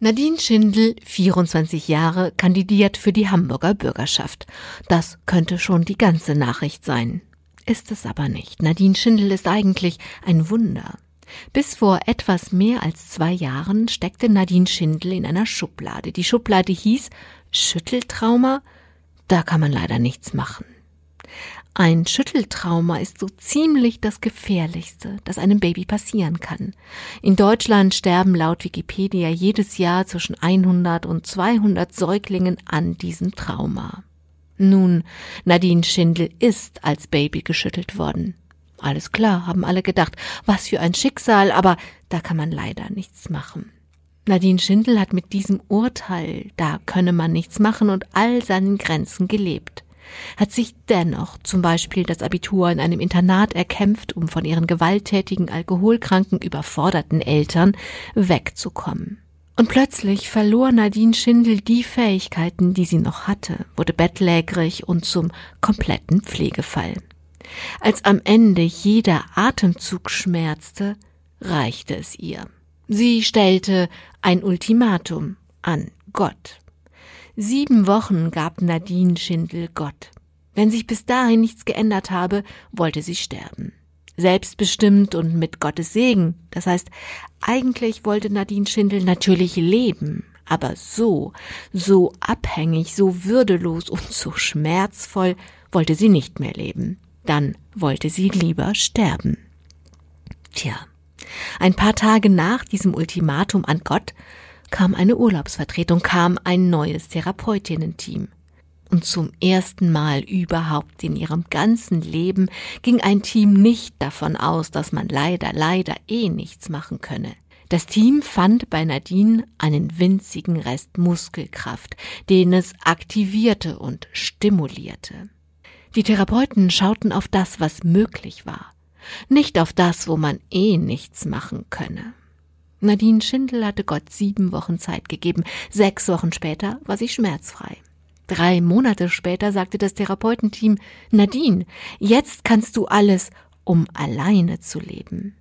Nadine Schindel, 24 Jahre, kandidiert für die Hamburger Bürgerschaft. Das könnte schon die ganze Nachricht sein. Ist es aber nicht. Nadine Schindel ist eigentlich ein Wunder. Bis vor etwas mehr als zwei Jahren steckte Nadine Schindel in einer Schublade. Die Schublade hieß Schütteltrauma. Da kann man leider nichts machen. Ein Schütteltrauma ist so ziemlich das Gefährlichste, das einem Baby passieren kann. In Deutschland sterben laut Wikipedia jedes Jahr zwischen 100 und 200 Säuglingen an diesem Trauma. Nun, Nadine Schindel ist als Baby geschüttelt worden. Alles klar, haben alle gedacht, was für ein Schicksal, aber da kann man leider nichts machen. Nadine Schindel hat mit diesem Urteil, da könne man nichts machen und all seinen Grenzen gelebt hat sich dennoch zum Beispiel das Abitur in einem Internat erkämpft, um von ihren gewalttätigen, alkoholkranken, überforderten Eltern wegzukommen. Und plötzlich verlor Nadine Schindel die Fähigkeiten, die sie noch hatte, wurde bettlägerig und zum kompletten Pflegefall. Als am Ende jeder Atemzug schmerzte, reichte es ihr. Sie stellte ein Ultimatum an Gott. Sieben Wochen gab Nadine Schindel Gott. Wenn sich bis dahin nichts geändert habe, wollte sie sterben. Selbstbestimmt und mit Gottes Segen. Das heißt, eigentlich wollte Nadine Schindel natürlich leben, aber so, so abhängig, so würdelos und so schmerzvoll wollte sie nicht mehr leben. Dann wollte sie lieber sterben. Tja, ein paar Tage nach diesem Ultimatum an Gott kam eine Urlaubsvertretung, kam ein neues Therapeutinnen-Team. Und zum ersten Mal überhaupt in ihrem ganzen Leben ging ein Team nicht davon aus, dass man leider, leider eh nichts machen könne. Das Team fand bei Nadine einen winzigen Rest Muskelkraft, den es aktivierte und stimulierte. Die Therapeuten schauten auf das, was möglich war, nicht auf das, wo man eh nichts machen könne. Nadine Schindel hatte Gott sieben Wochen Zeit gegeben. Sechs Wochen später war sie schmerzfrei. Drei Monate später sagte das Therapeutenteam, Nadine, jetzt kannst du alles, um alleine zu leben.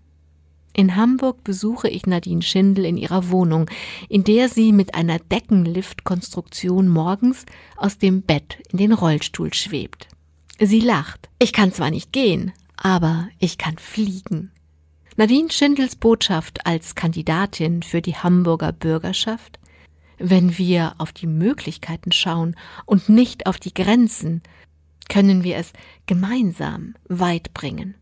In Hamburg besuche ich Nadine Schindel in ihrer Wohnung, in der sie mit einer Deckenliftkonstruktion morgens aus dem Bett in den Rollstuhl schwebt. Sie lacht. Ich kann zwar nicht gehen, aber ich kann fliegen. Nadine Schindels Botschaft als Kandidatin für die Hamburger Bürgerschaft? Wenn wir auf die Möglichkeiten schauen und nicht auf die Grenzen, können wir es gemeinsam weit bringen.